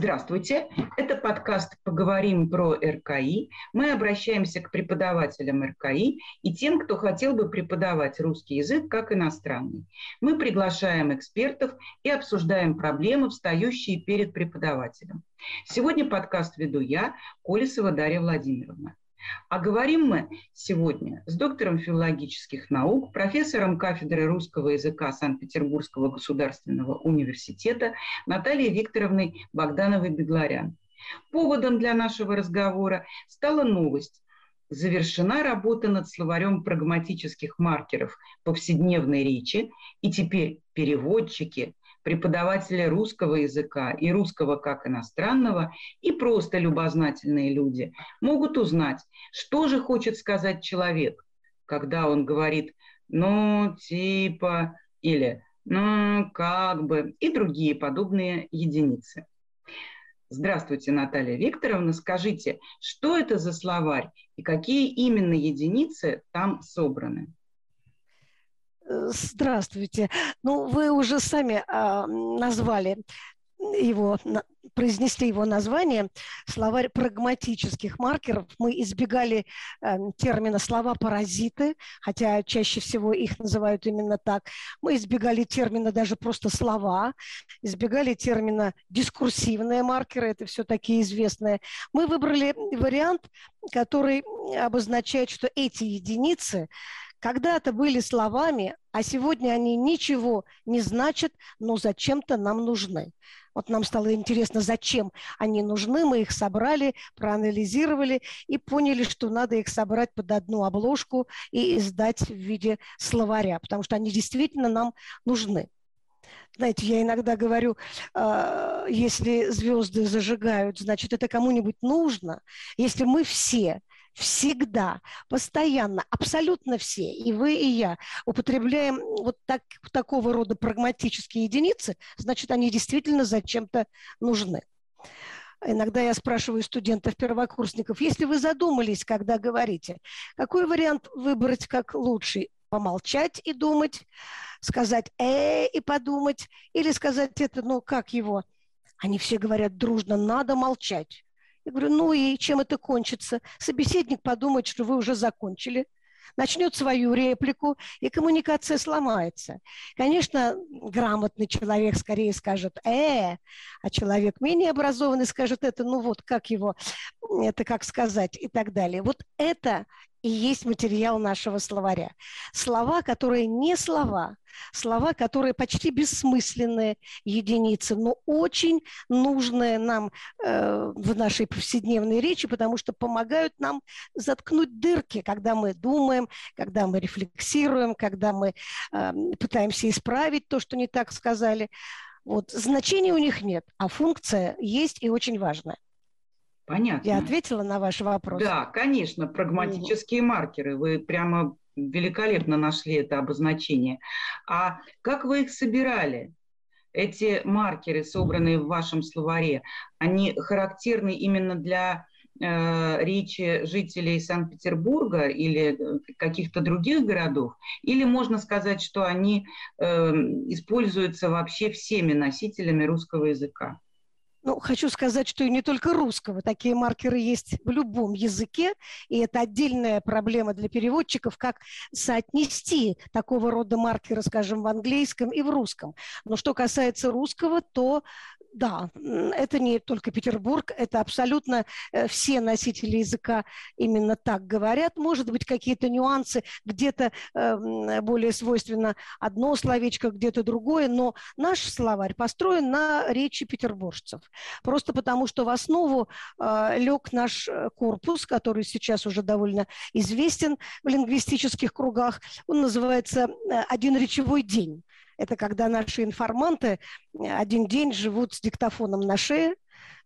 Здравствуйте, это подкаст «Поговорим про РКИ». Мы обращаемся к преподавателям РКИ и тем, кто хотел бы преподавать русский язык как иностранный. Мы приглашаем экспертов и обсуждаем проблемы, встающие перед преподавателем. Сегодня подкаст веду я, Колесова Дарья Владимировна. А говорим мы сегодня с доктором филологических наук, профессором кафедры русского языка Санкт-Петербургского государственного университета Натальей Викторовной Богдановой-Бегларян. Поводом для нашего разговора стала новость. Завершена работа над словарем прагматических маркеров повседневной речи, и теперь переводчики, преподаватели русского языка и русского как иностранного, и просто любознательные люди могут узнать, что же хочет сказать человек, когда он говорит «ну, типа» или «ну, как бы» и другие подобные единицы. Здравствуйте, Наталья Викторовна. Скажите, что это за словарь и какие именно единицы там собраны? Здравствуйте. Ну, вы уже сами а, назвали его, произнесли его название, словарь прагматических маркеров. Мы избегали э, термина слова-паразиты, хотя чаще всего их называют именно так. Мы избегали термина даже просто слова, избегали термина дискурсивные маркеры, это все такие известные. Мы выбрали вариант, который обозначает, что эти единицы когда-то были словами, а сегодня они ничего не значат, но зачем-то нам нужны. Вот нам стало интересно, зачем они нужны. Мы их собрали, проанализировали и поняли, что надо их собрать под одну обложку и издать в виде словаря, потому что они действительно нам нужны. Знаете, я иногда говорю, э, если звезды зажигают, значит, это кому-нибудь нужно. Если мы все всегда, постоянно, абсолютно все, и вы, и я, употребляем вот так, такого рода прагматические единицы, значит, они действительно зачем-то нужны. Иногда я спрашиваю студентов-первокурсников, если вы задумались, когда говорите, какой вариант выбрать как лучший? Помолчать и думать, сказать «э» и подумать, или сказать это, ну, как его? Они все говорят дружно, надо молчать. Я говорю, ну и чем это кончится? Собеседник подумает, что вы уже закончили, начнет свою реплику, и коммуникация сломается. Конечно, грамотный человек скорее скажет «э», а человек менее образованный скажет это, ну вот, как его, это как сказать и так далее. Вот это и есть материал нашего словаря. Слова, которые не слова, слова, которые почти бессмысленные единицы, но очень нужные нам э, в нашей повседневной речи, потому что помогают нам заткнуть дырки, когда мы думаем, когда мы рефлексируем, когда мы э, пытаемся исправить то, что не так сказали. Вот значения у них нет, а функция есть и очень важная. Понятно. Я ответила на ваш вопрос. Да, конечно, прагматические маркеры. Вы прямо великолепно нашли это обозначение. А как вы их собирали? Эти маркеры, собранные в вашем словаре, они характерны именно для э, речи жителей Санкт-Петербурга или э, каких-то других городов? Или можно сказать, что они э, используются вообще всеми носителями русского языка? Ну, хочу сказать, что и не только русского. Такие маркеры есть в любом языке, и это отдельная проблема для переводчиков, как соотнести такого рода маркеры, скажем, в английском и в русском. Но что касается русского, то да, это не только Петербург, это абсолютно э, все носители языка именно так говорят. Может быть, какие-то нюансы, где-то э, более свойственно одно словечко, где-то другое, но наш словарь построен на речи петербуржцев. Просто потому, что в основу э, лег наш корпус, который сейчас уже довольно известен в лингвистических кругах. Он называется «Один речевой день». Это когда наши информанты один день живут с диктофоном на шее,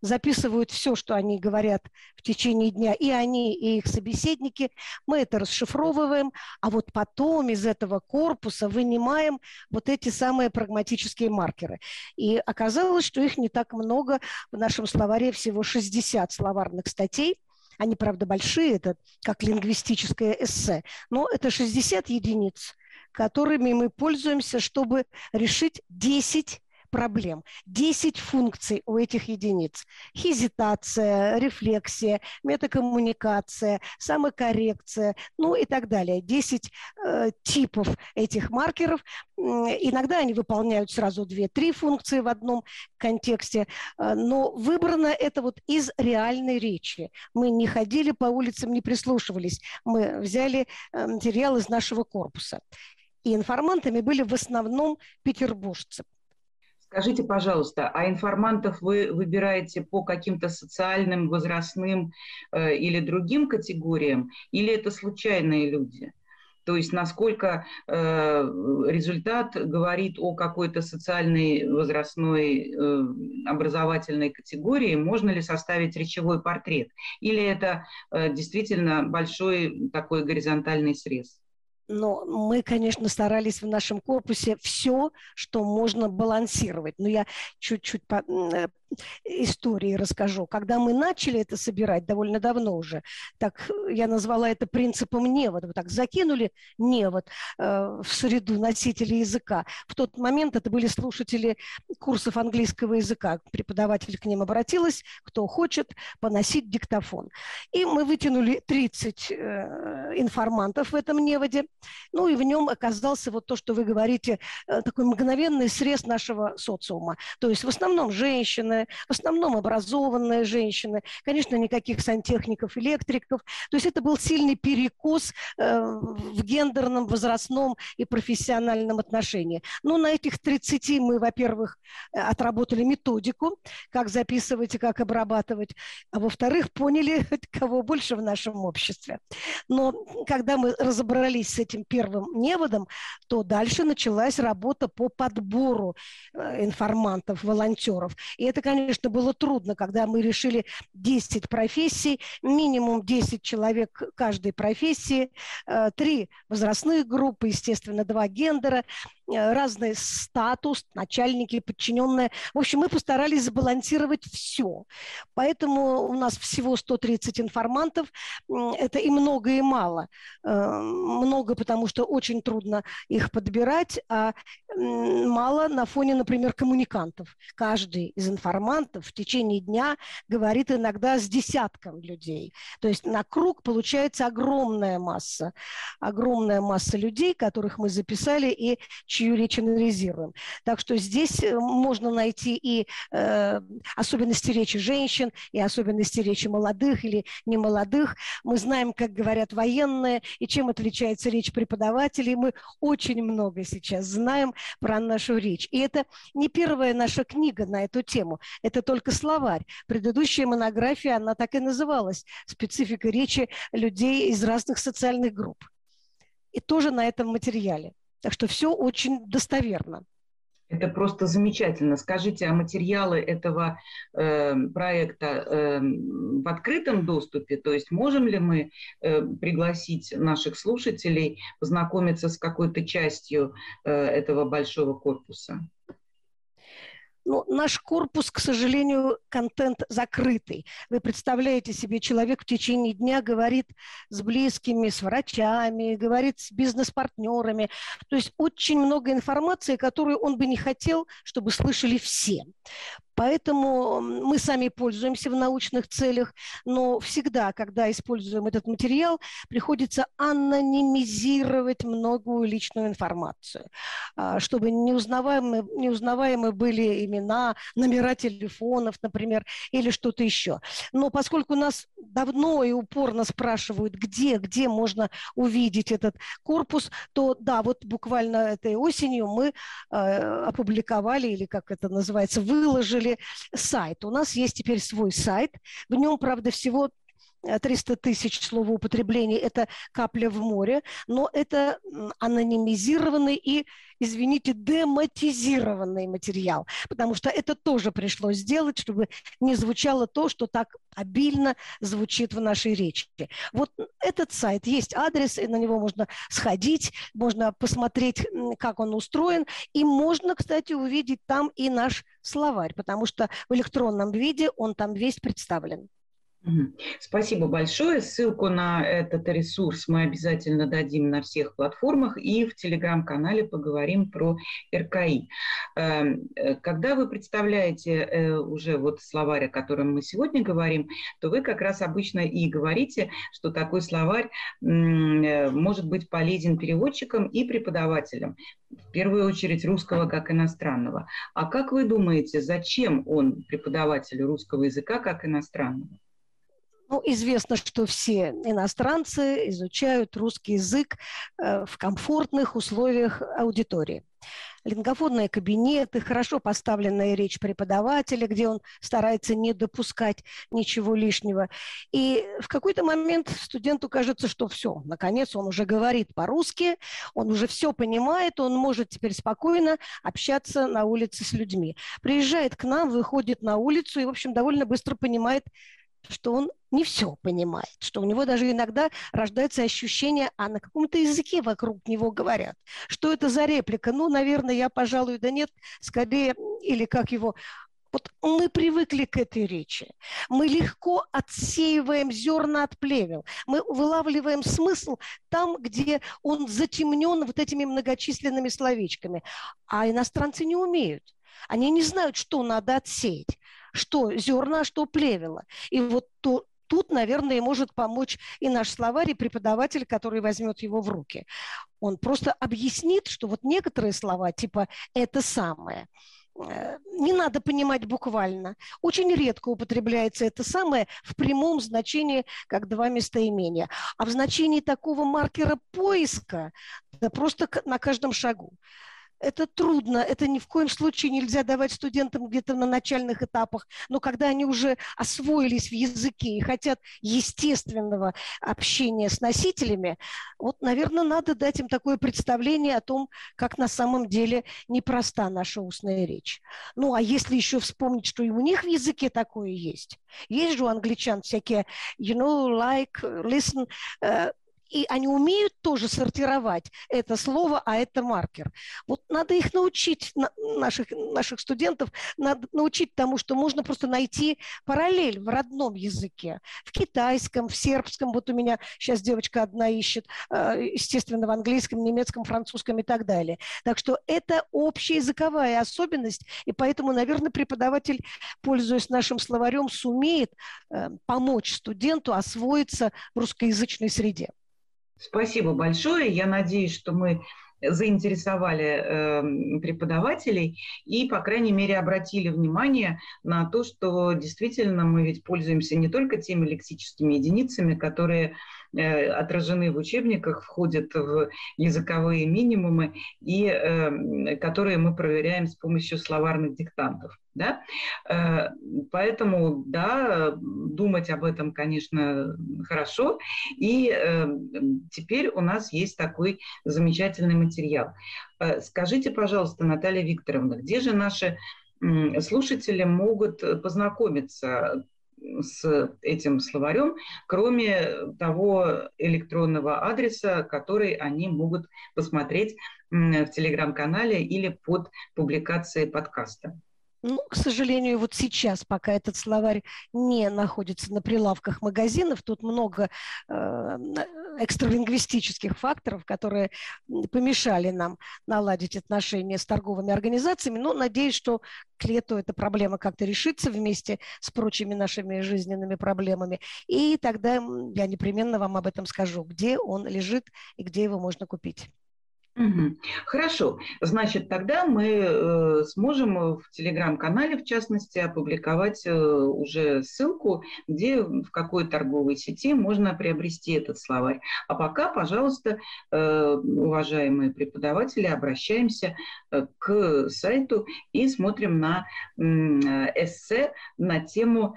записывают все, что они говорят в течение дня, и они, и их собеседники. Мы это расшифровываем, а вот потом из этого корпуса вынимаем вот эти самые прагматические маркеры. И оказалось, что их не так много. В нашем словаре всего 60 словарных статей. Они, правда, большие, это как лингвистическое эссе, но это 60 единиц – которыми мы пользуемся, чтобы решить 10 проблем. 10 функций у этих единиц. Хезитация, рефлексия, метакоммуникация, самокоррекция, ну и так далее. 10 э, типов этих маркеров. Иногда они выполняют сразу 2-3 функции в одном контексте, э, но выбрано это вот из реальной речи. Мы не ходили по улицам, не прислушивались. Мы взяли э, материал из нашего корпуса. И информантами были в основном петербуржцы. Скажите, пожалуйста, а информантов вы выбираете по каким-то социальным, возрастным э, или другим категориям, или это случайные люди? То есть насколько э, результат говорит о какой-то социальной, возрастной, э, образовательной категории, можно ли составить речевой портрет? Или это э, действительно большой такой горизонтальный срез? Но мы, конечно, старались в нашем корпусе все, что можно балансировать. Но я чуть-чуть э, истории расскажу. Когда мы начали это собирать довольно давно уже, так я назвала это принципом невода. Вот так закинули невод э, в среду носителей языка. В тот момент это были слушатели курсов английского языка. Преподаватель к ним обратилась, кто хочет поносить диктофон. И мы вытянули 30 э, информантов в этом неводе. Ну и в нем оказался вот то, что вы говорите, э, такой мгновенный срез нашего социума. То есть в основном женщины, в основном образованные женщины, конечно, никаких сантехников, электриков. То есть это был сильный перекос э, в гендерном, возрастном и профессиональном отношении. Но на этих 30 мы, во-первых, э, отработали методику, как записывать и как обрабатывать, а во-вторых, поняли, кого больше в нашем обществе. Но когда мы разобрались с этим первым неводом, то дальше началась работа по подбору э, информантов, волонтеров. И это, конечно, было трудно, когда мы решили 10 профессий, минимум 10 человек каждой профессии, э, три возрастных группы, естественно, два гендера, разный статус, начальники, подчиненные. В общем, мы постарались сбалансировать все. Поэтому у нас всего 130 информантов. Это и много, и мало. Э, много, потому что очень трудно их подбирать, а мало на фоне, например, коммуникантов. Каждый из информантов в течение дня говорит иногда с десятком людей. То есть на круг получается огромная масса. Огромная масса людей, которых мы записали и чью речь анализируем. Так что здесь э, можно найти и э, особенности речи женщин, и особенности речи молодых или немолодых. Мы знаем, как говорят военные, и чем отличается речь преподавателей. Мы очень много сейчас знаем про нашу речь. И это не первая наша книга на эту тему. Это только словарь. Предыдущая монография, она так и называлась «Специфика речи людей из разных социальных групп». И тоже на этом материале. Так что все очень достоверно. Это просто замечательно. Скажите, а материалы этого э, проекта э, в открытом доступе? То есть можем ли мы э, пригласить наших слушателей познакомиться с какой-то частью э, этого большого корпуса? Ну, наш корпус, к сожалению, контент закрытый. Вы представляете себе, человек в течение дня говорит с близкими, с врачами, говорит с бизнес-партнерами. То есть очень много информации, которую он бы не хотел, чтобы слышали все. Поэтому мы сами пользуемся в научных целях, но всегда, когда используем этот материал, приходится анонимизировать многую личную информацию, а, чтобы неузнаваемы, неузнаваемы были имена, номера телефонов, например, или что-то еще. Но поскольку нас давно и упорно спрашивают, где, где можно увидеть этот корпус, то да, вот буквально этой осенью мы э, опубликовали, или как это называется, выложили сделали сайт. У нас есть теперь свой сайт. В нем, правда, всего 300 э, тысяч словоупотреблений – это капля в море, но это анонимизированный и, извините, дематизированный материал, потому что это тоже пришлось сделать, чтобы не звучало то, что так обильно звучит в нашей речи. Вот этот сайт, есть адрес, и на него можно сходить, можно посмотреть, как он устроен, и можно, кстати, увидеть там и наш словарь, потому что в электронном виде он там весь представлен. Спасибо большое. Ссылку на этот ресурс мы обязательно дадим на всех платформах и в телеграм-канале поговорим про РКИ. Эм, э, когда вы представляете э, уже вот словарь, о котором мы сегодня говорим, то вы как раз обычно и говорите, что такой словарь э, может быть полезен переводчикам и преподавателям, в первую очередь русского как иностранного. А как вы думаете, зачем он преподавателю русского языка как иностранного? Ну, известно, что все иностранцы изучают русский язык э, в комфортных условиях аудитории. Лингофонные кабинеты, хорошо поставленная речь преподавателя, где он старается не допускать ничего лишнего. И в какой-то момент студенту кажется, что все, наконец он уже говорит по-русски, он уже все понимает, он может теперь спокойно общаться на улице с людьми. Приезжает к нам, выходит на улицу и, в общем, довольно быстро понимает, что он не все понимает, что у него даже иногда рождается ощущение, а на каком-то языке вокруг него говорят. Что это за реплика? Ну, наверное, я, пожалуй, да нет, скорее, или как его, вот мы привыкли к этой речи. Мы легко отсеиваем зерна от плевел. Мы вылавливаем смысл там, где он затемнен вот этими многочисленными словечками. А иностранцы не умеют. Они не знают, что надо отсеять что зерна, что плевело. И вот то, тут, наверное, может помочь и наш словарь, и преподаватель, который возьмет его в руки. Он просто объяснит, что вот некоторые слова, типа «это самое», э, не надо понимать буквально. Очень редко употребляется это самое в прямом значении, как два местоимения. А в значении такого маркера поиска, да просто на каждом шагу это трудно, это ни в коем случае нельзя давать студентам где-то на начальных этапах, но когда они уже освоились в языке и хотят естественного общения с носителями, вот, наверное, надо дать им такое представление о том, как на самом деле непроста наша устная речь. Ну, а если еще вспомнить, что и у них в языке такое есть, есть же у англичан всякие, you know, like, listen, uh, и они умеют тоже сортировать это слово, а это маркер. Вот надо их научить, наших, наших студентов, надо научить тому, что можно просто найти параллель в родном языке, в китайском, в сербском. Вот у меня сейчас девочка одна ищет, э, естественно, в английском, немецком, французском и так далее. Так что это общая языковая особенность, и поэтому, наверное, преподаватель, пользуясь нашим словарем, сумеет э, помочь студенту освоиться в русскоязычной среде. Спасибо большое. Я надеюсь, что мы заинтересовали э, преподавателей и, по крайней мере, обратили внимание на то, что действительно мы ведь пользуемся не только теми лексическими единицами, которые отражены в учебниках, входят в языковые минимумы, и э, которые мы проверяем с помощью словарных диктантов. Да? Э, поэтому, да, думать об этом, конечно, хорошо. И теперь у нас есть такой замечательный материал. Скажите, пожалуйста, Наталья Викторовна, где же наши слушатели могут познакомиться с этим словарем, кроме того электронного адреса, который они могут посмотреть в телеграм-канале или под публикацией подкаста. Ну, к сожалению, вот сейчас, пока этот словарь не находится на прилавках магазинов, тут много э, экстралингвистических факторов, которые помешали нам наладить отношения с торговыми организациями. Но надеюсь, что к лету эта проблема как-то решится вместе с прочими нашими жизненными проблемами. И тогда я непременно вам об этом скажу, где он лежит и где его можно купить. Хорошо, значит, тогда мы э, сможем в телеграм-канале, в частности, опубликовать э, уже ссылку, где в какой торговой сети можно приобрести этот словарь. А пока, пожалуйста, э, уважаемые преподаватели, обращаемся э, к сайту и смотрим на э, эссе на тему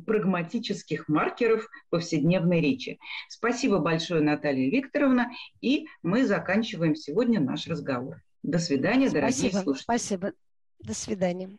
прагматических маркеров повседневной речи. Спасибо большое, Наталья Викторовна, и мы заканчиваем сегодня наш разговор. До свидания, Спасибо. дорогие слушатели. Спасибо. До свидания.